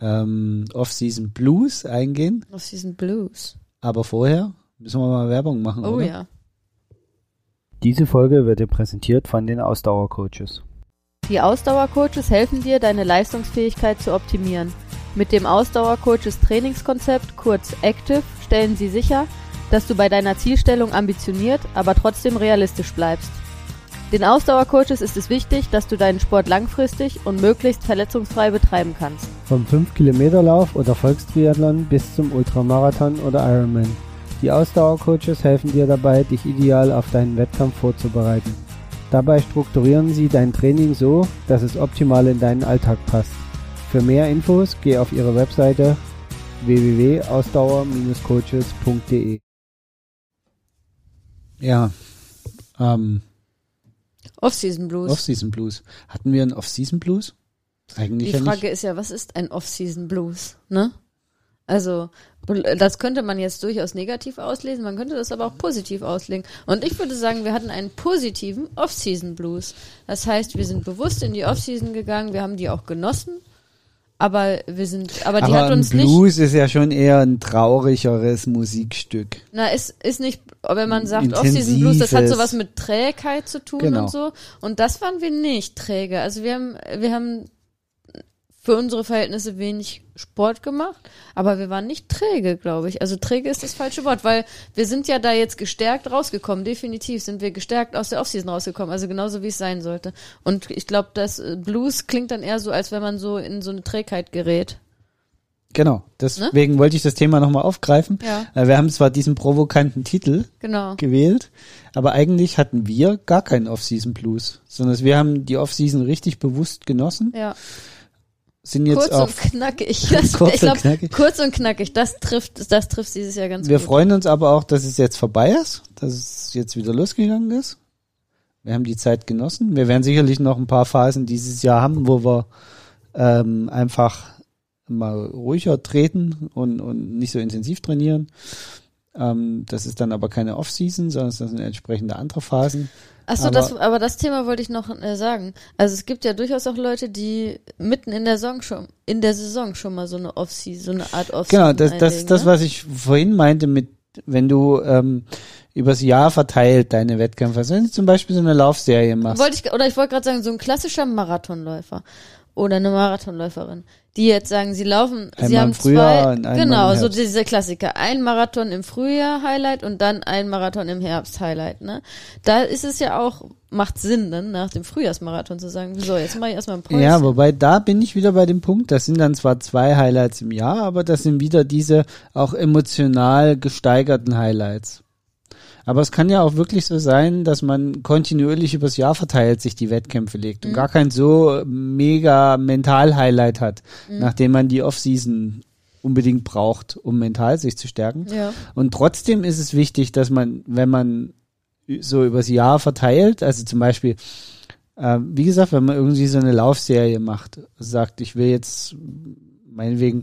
ähm, Off-Season Blues eingehen. Off-Season Blues. Aber vorher müssen wir mal Werbung machen, Oh oder? ja. Diese Folge wird dir präsentiert von den Ausdauercoaches. Die Ausdauercoaches helfen dir, deine Leistungsfähigkeit zu optimieren. Mit dem Ausdauercoaches Trainingskonzept, kurz Active, stellen sie sicher, dass du bei deiner Zielstellung ambitioniert, aber trotzdem realistisch bleibst. Den Ausdauercoaches ist es wichtig, dass du deinen Sport langfristig und möglichst verletzungsfrei betreiben kannst. Vom 5-Kilometer-Lauf oder Volkstriathlon bis zum Ultramarathon oder Ironman. Die Ausdauercoaches helfen dir dabei, dich ideal auf deinen Wettkampf vorzubereiten. Dabei strukturieren sie dein Training so, dass es optimal in deinen Alltag passt. Für mehr Infos geh auf ihre Webseite www.ausdauer-coaches.de. Ja, ähm, Off-Season Blues. Off-Season Blues. Hatten wir einen Off-Season Blues? Eigentlich Die ja nicht. Frage ist ja, was ist ein Off-Season Blues, ne? Also, das könnte man jetzt durchaus negativ auslesen, man könnte das aber auch positiv auslegen. Und ich würde sagen, wir hatten einen positiven Off-Season Blues. Das heißt, wir sind bewusst in die Off-Season gegangen, wir haben die auch genossen, aber wir sind, aber die Aber hat uns nicht, Blues ist ja schon eher ein traurigeres Musikstück. na, ist, ist nicht, wenn man sagt Off-Season Blues, das hat sowas mit Trägheit zu tun Genau. und so. Und das waren wir nicht träge. Also wir haben, wir haben für unsere Verhältnisse wenig Sport gemacht, aber wir waren nicht träge, glaube ich. Also träge ist das falsche Wort, weil wir sind ja da jetzt gestärkt rausgekommen. Definitiv sind wir gestärkt aus der Offseason rausgekommen, also genauso wie es sein sollte. Und ich glaube, das äh, Blues klingt dann eher so, als wenn man so in so eine Trägheit gerät. Genau, deswegen wollte ich das Thema nochmal aufgreifen. Ne? Ja. Äh, Wir haben zwar diesen provokanten Titel Genau. gewählt, aber eigentlich hatten wir gar keinen Off-Season Blues, sondern wir haben die Off-Season richtig bewusst genossen, Ja. Sind jetzt Kurz und auf, knackig. Das, Kurz ich und glaub, knackig. Kurz und knackig. Das trifft, das trifft dieses Jahr ganz wir gut. freuen uns aber auch, dass es jetzt vorbei ist, dass es jetzt wieder losgegangen ist. Wir haben die Zeit genossen. Wir werden sicherlich noch ein paar Phasen dieses Jahr haben, wo wir ähm, einfach mal ruhiger treten und, und nicht so intensiv trainieren. Ähm, das ist dann aber keine Off-Season, sondern das sind entsprechende andere Phasen. Achso, Aber- das, aber das Thema wollte ich noch äh, sagen. Also es gibt ja durchaus auch Leute, die mitten in der Saison schon, in der Saison schon mal so eine Off-Season, so eine Art Off-Season Genau, das, das, einlegen, das, ne? was ich vorhin meinte mit, wenn du ähm, übers Jahr verteilt deine Wettkämpfe, also wenn du zum Beispiel so eine Laufserie machst. Wollte ich, oder ich wollte gerade sagen, so ein klassischer Marathonläufer oder eine Marathonläuferin, die jetzt sagen, sie laufen, sie Einmal haben im Frühjahr zwei, genau, so diese Klassiker, ein Marathon im Frühjahr Highlight und dann ein Marathon im Herbst Highlight, ne? Da ist es ja auch, macht Sinn, dann nach dem Frühjahrsmarathon zu sagen, so, jetzt mache ich erstmal ein Päuschen. Ja, wobei da bin ich wieder bei dem Punkt, das sind dann zwar zwei Highlights im Jahr, aber das sind wieder diese auch emotional gesteigerten Highlights. Aber es kann ja auch wirklich so sein, dass man kontinuierlich übers Jahr verteilt sich die Wettkämpfe legt Mhm. und gar kein so mega Mental-Highlight hat, Mhm. nachdem man die Off-Season unbedingt braucht, um mental sich zu stärken. Ja. Und trotzdem ist es wichtig, dass man, wenn man so übers Jahr verteilt, also zum Beispiel, äh, wie gesagt, wenn man irgendwie so eine Laufserie macht, sagt, ich will jetzt meinetwegen,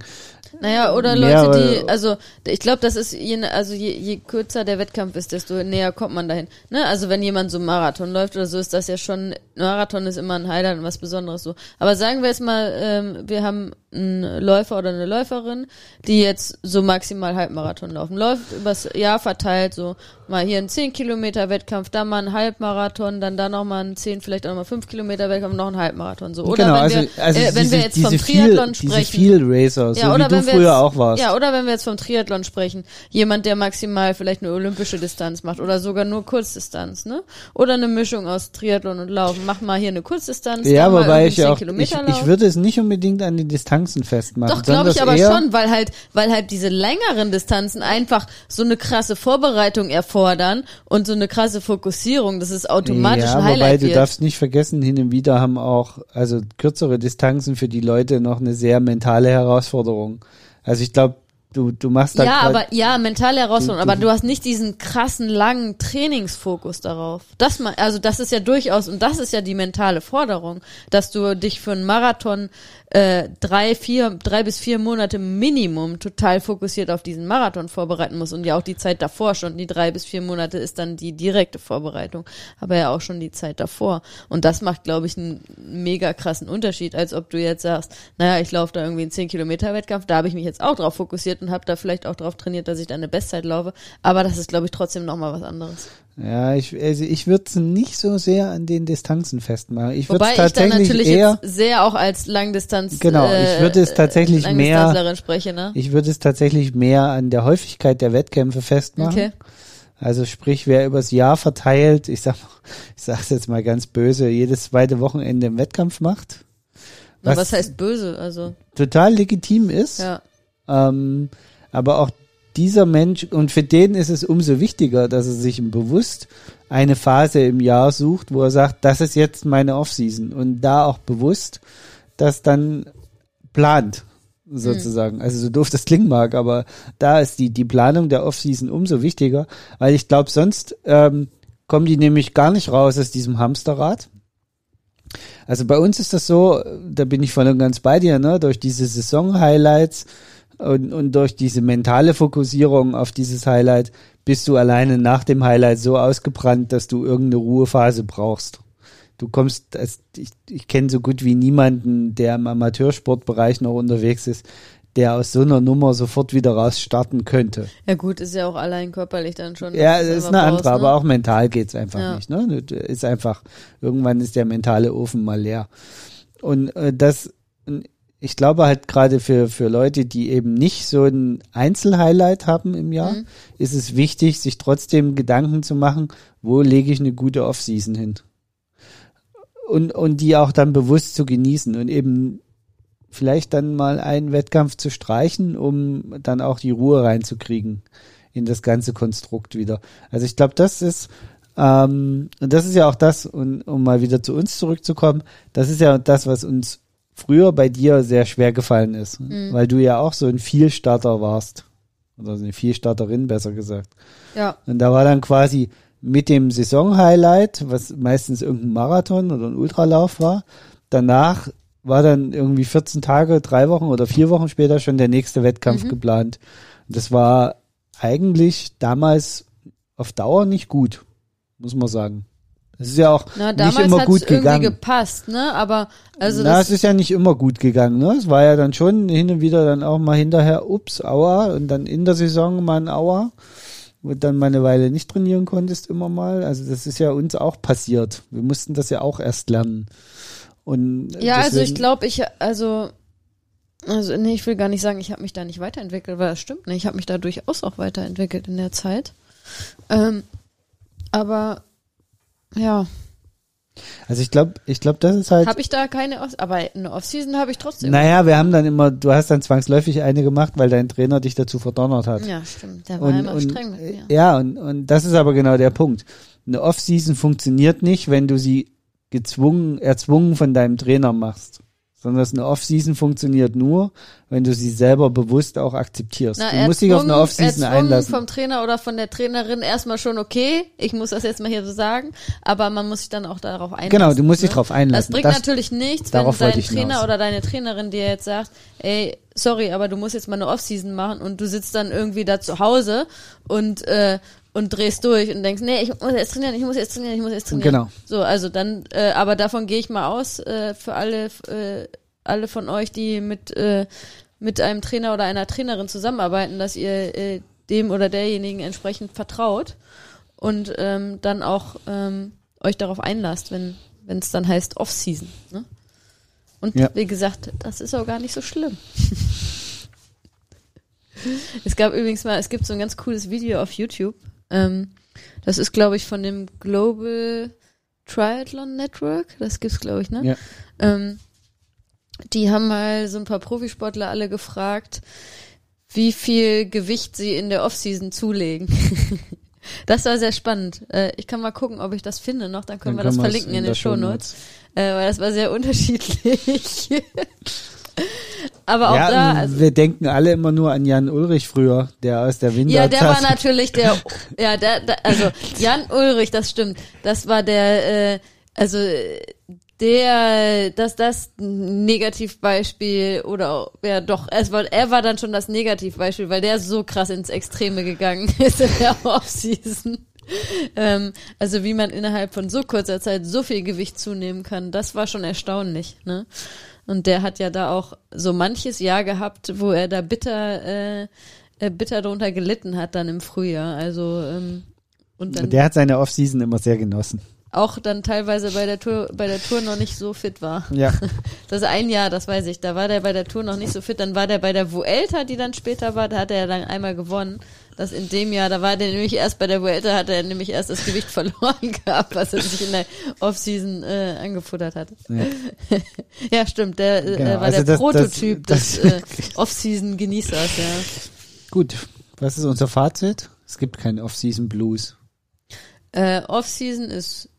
Naja, oder Leute, die, also ich glaube, das ist je, also je, je kürzer der Wettkampf ist, desto näher kommt man dahin. Ne? Also wenn jemand so Marathon läuft oder so, ist das ja schon, Marathon ist immer ein Highlight und was Besonderes so. Aber sagen wir jetzt mal, ähm, wir haben einen Läufer oder eine Läuferin, die jetzt so maximal Halbmarathon laufen. Läuft übers Jahr verteilt, so mal hier ein 10 Kilometer Wettkampf, dann mal ein Halbmarathon, dann da nochmal ein 10, vielleicht auch mal 5 Kilometer Wettkampf, noch ein Halbmarathon. So. Oder genau, wenn also, wir, also äh, wenn diese, wir jetzt vom viel, Triathlon diese sprechen. viel Racer, so Ja, wie oder du wenn wir früher jetzt, auch warst. Ja, oder wenn wir jetzt vom Triathlon sprechen, jemand, der maximal vielleicht eine olympische Distanz macht oder sogar nur Kurzdistanz, ne? Oder eine Mischung aus Triathlon und Laufen. Mach mal hier eine Kurzdistanz, Ja, wobei ich ja 10 auch, ich, Kilometer ich würde es nicht unbedingt an den Distanzen festmachen. Doch, glaube ich aber schon, weil halt, weil halt diese längeren Distanzen einfach so eine krasse Vorbereitung erfordern und so eine krasse Fokussierung, dass es automatisch ja, ein wobei Highlight du wird. darfst nicht vergessen, hin und wieder haben auch, also kürzere Distanzen für die Leute noch eine sehr mentale Herausforderung. Also ich glaube, du, du machst da Ja, aber ja, mentale Herausforderung, Du- du- aber du hast nicht diesen krassen langen Trainingsfokus darauf. Das also das ist ja durchaus und das ist ja die mentale Forderung, dass du dich für einen Marathon äh, drei, vier, drei bis vier Monate Minimum total fokussiert auf diesen Marathon vorbereiten musst und ja auch die Zeit davor schon. Die drei bis vier Monate ist dann die direkte Vorbereitung, aber ja auch schon die Zeit davor. Und das macht, glaube ich, einen mega krassen Unterschied, als ob du jetzt sagst, naja, ich laufe da irgendwie einen 10 Kilometer Wettkampf, da habe ich mich jetzt auch drauf fokussiert und habe da vielleicht auch drauf trainiert, dass ich da eine Bestzeit laufe. Aber das ist, glaube ich, trotzdem nochmal was anderes. Ja, ich, also ich würde es nicht so sehr an den Distanzen festmachen. Ich würde Wobei es ich dann tatsächlich natürlich eher, jetzt sehr auch als Langdistanz Genau, ich würde es tatsächlich mehr- Langdistanzlerin spreche, ne? ich würde es tatsächlich mehr an der Häufigkeit der Wettkämpfe festmachen. Okay. Also sprich, wer übers Jahr verteilt, ich sag, ich sag's jetzt mal ganz böse, jedes zweite Wochenende im Wettkampf macht, Was, Was- was heißt böse? Also, total legitim ist. ja. Ähm, aber auch dieser Mensch, und für den ist es umso wichtiger, dass er sich bewusst eine Phase im Jahr sucht, wo er sagt, das ist jetzt meine Offseason. Und da auch bewusst das dann plant, sozusagen. Also so doof das klingen mag, aber da ist die, die Planung der Offseason umso wichtiger, weil ich glaube, sonst ähm, kommen die nämlich gar nicht raus aus diesem Hamsterrad. Also bei uns ist das so, da bin ich voll und ganz bei dir, ne? Durch diese Saison-Highlights und, und durch diese mentale Fokussierung auf dieses Highlight bist du alleine nach dem Highlight so ausgebrannt, dass du irgendeine Ruhepphase brauchst. Du kommst, ich, ich kenne so gut wie niemanden, der im Amateursportbereich noch unterwegs ist, der aus so einer Nummer sofort wieder raus starten könnte. Ja gut, ist ja auch allein körperlich dann schon. Ja, ist eine andere, ne? aber auch mental geht's einfach Ja. nicht. Ne? Ist einfach, irgendwann ist der mentale Ofen mal leer. Und äh, das, ich glaube halt gerade für, für Leute, die eben nicht so ein Einzelhighlight haben im Jahr, Mhm. ist es wichtig, sich trotzdem Gedanken zu machen, wo lege ich eine gute Offseason hin. Und, und die auch dann bewusst zu genießen und eben vielleicht dann mal einen Wettkampf zu streichen, um dann auch die Ruhe reinzukriegen in das ganze Konstrukt wieder. Also ich glaube, das ist ähm, und das ist ja auch das, und, um mal wieder zu uns zurückzukommen, das ist ja das, was uns früher bei dir sehr schwer gefallen ist, weil du ja auch so ein Vielstarter warst. Oder so eine Vielstarterin, besser gesagt. Ja, Und da war dann quasi mit dem Saisonhighlight, was meistens irgendein Marathon oder ein Ultralauf war, danach war dann irgendwie 14 Tage, drei Wochen oder vier Wochen später schon der nächste Wettkampf geplant. Und das war eigentlich damals auf Dauer nicht gut, muss man sagen. Es ist ja auch na, nicht immer gut irgendwie gegangen. gepasst, ne? Aber also Na, das es ist ja nicht immer gut gegangen, ne? Es war ja dann schon hin und wieder dann auch mal hinterher, ups, aua, und dann in der Saison mal ein Aua, wo du dann mal eine Weile nicht trainieren konntest, immer mal. Also das ist ja uns auch passiert. Wir mussten das ja auch erst lernen. Und Ja, also ich deswegen- glaube, ich, also, also, nee, ich will gar nicht sagen, ich habe mich da nicht weiterentwickelt, weil das stimmt nicht. Ich habe mich da durchaus auch weiterentwickelt in der Zeit. Ähm, aber, ja, Also ich glaube, ich glaube, das ist halt. habe ich da keine Off aber eine Offseason habe ich trotzdem. Naja, wir haben dann immer, du hast dann zwangsläufig eine gemacht, weil dein Trainer dich dazu verdonnert hat. Ja, stimmt. Der war Und, immer und, streng mit mir. Ja, und, und das ist aber genau der Punkt. Eine Off-Season funktioniert nicht, wenn du sie gezwungen, erzwungen von deinem Trainer machst. Sondern eine Off-Season funktioniert nur, wenn du sie selber bewusst auch akzeptierst. Na, du musst dich auf eine Off-Season einlassen. vom Trainer oder von der Trainerin erstmal schon okay. Ich muss das jetzt mal hier so sagen. Aber man muss sich dann auch darauf einlassen. Genau, du musst dich ne? drauf einlassen. Das bringt Das- natürlich nichts, wenn darauf dein Trainer oder deine Trainerin dir jetzt sagt, ey, sorry, aber du musst jetzt mal eine Off-Season machen und du sitzt dann irgendwie da zu Hause und, äh, und drehst durch und denkst, nee, ich muss jetzt trainieren, ich muss jetzt trainieren, ich muss jetzt trainieren. Genau. So, also dann, äh, aber davon gehe ich mal aus, äh, für alle, äh, alle von euch, die mit, äh, mit einem Trainer oder einer Trainerin zusammenarbeiten, dass ihr äh, dem oder derjenigen entsprechend vertraut und ähm, dann auch ähm, euch darauf einlasst, wenn wenn es dann heißt Off-Season. Ne? Und Ja. wie gesagt, das ist auch gar nicht so schlimm. es gab übrigens mal, es gibt so ein ganz cooles Video auf YouTube. Ähm, das ist, glaube ich, von dem Global Triathlon Network. Das gibt's, glaube ich, ne? Ja. Ähm, die haben mal so ein paar Profisportler alle gefragt, wie viel Gewicht sie in der Offseason zulegen. das war sehr spannend. Äh, ich kann mal gucken, ob ich das finde noch, dann können Dann wir das verlinken in, der den Shownotes. Äh, weil das war sehr unterschiedlich. Aber auch ja, da, also, wir denken alle immer nur an Jan Ulrich früher, der aus der Winter. ja, der war natürlich der, ja, der, der, also Jan Ulrich, das stimmt, das war der, äh, also der, dass das Negativbeispiel oder ja doch, es war, er war dann schon das Negativbeispiel, weil der so krass ins Extreme gegangen ist in der Offseason. Ähm, also wie man innerhalb von so kurzer Zeit so viel Gewicht zunehmen kann, das war schon erstaunlich, ne? Und der hat ja da auch so manches Jahr gehabt, wo er da bitter, äh, äh, bitter drunter gelitten hat dann im Frühjahr. Also ähm, und dann der hat seine Offseason immer sehr genossen. auch dann teilweise bei der Tour, bei der Tour noch nicht so fit war. Ja. Das ist ein Jahr, das weiß ich. Da war der bei der Tour noch nicht so fit. Dann war der bei der Vuelta, die dann später war, da hat er ja dann einmal gewonnen. Das in dem Jahr, da war der nämlich erst bei der Vuelta, hat er nämlich erst das Gewicht verloren gehabt, was er sich in der Offseason äh, angefuttert hat. Ja. Ja, stimmt, der äh, Genau, war also der das- Prototyp das- des äh, Off-Season-Genießers, ja. Gut. Was ist unser Fazit? Es gibt keinen Off-Season Blues. Äh, Off-Season ist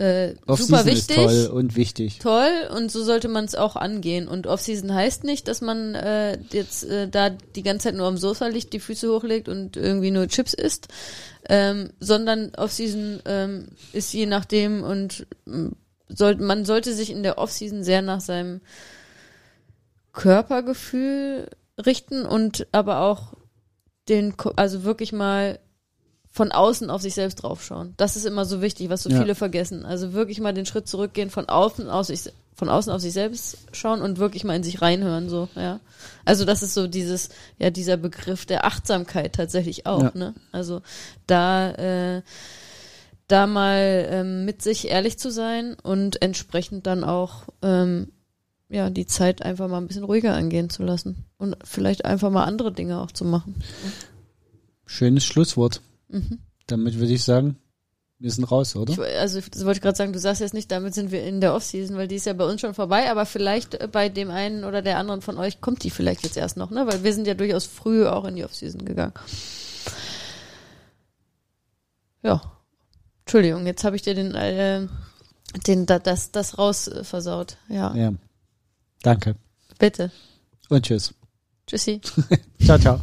äh, super ist wichtig. toll und wichtig. toll und so sollte man es auch angehen. Und Off-Season heißt nicht, dass man äh, jetzt äh, da die ganze Zeit nur am Sofa liegt, die Füße hochlegt und irgendwie nur Chips isst, ähm, sondern Off-Season ähm, ist je nachdem und ähm, soll, man sollte sich in der Off-Season sehr nach seinem Körpergefühl richten und aber auch den, also wirklich mal von außen auf sich selbst draufschauen. Das ist immer so wichtig, was so Ja. viele vergessen. Also wirklich mal den Schritt zurückgehen, von außen aus sich, von außen auf sich selbst schauen und wirklich mal in sich reinhören, so, ja. Also das ist so dieses, ja, dieser Begriff der Achtsamkeit tatsächlich auch, Ja. ne? Also da, äh, da mal ähm, mit sich ehrlich zu sein und entsprechend dann auch ähm, ja die Zeit einfach mal ein bisschen ruhiger angehen zu lassen und vielleicht einfach mal andere Dinge auch zu machen. Schönes Schlusswort. Mhm. Damit würde ich sagen, wir sind raus, oder? Ich, also das wollte ich gerade sagen, du sagst jetzt nicht, damit sind wir in der Offseason, weil die ist ja bei uns schon vorbei, aber vielleicht äh, bei dem einen oder der anderen von euch kommt die vielleicht jetzt erst noch, ne? Weil wir sind ja durchaus früh auch in die Offseason gegangen. Ja. Entschuldigung, jetzt habe ich dir den, äh, den da, das, das raus versaut. Ja. Ja. Danke. Bitte. Und tschüss. Tschüssi. Ciao, ciao.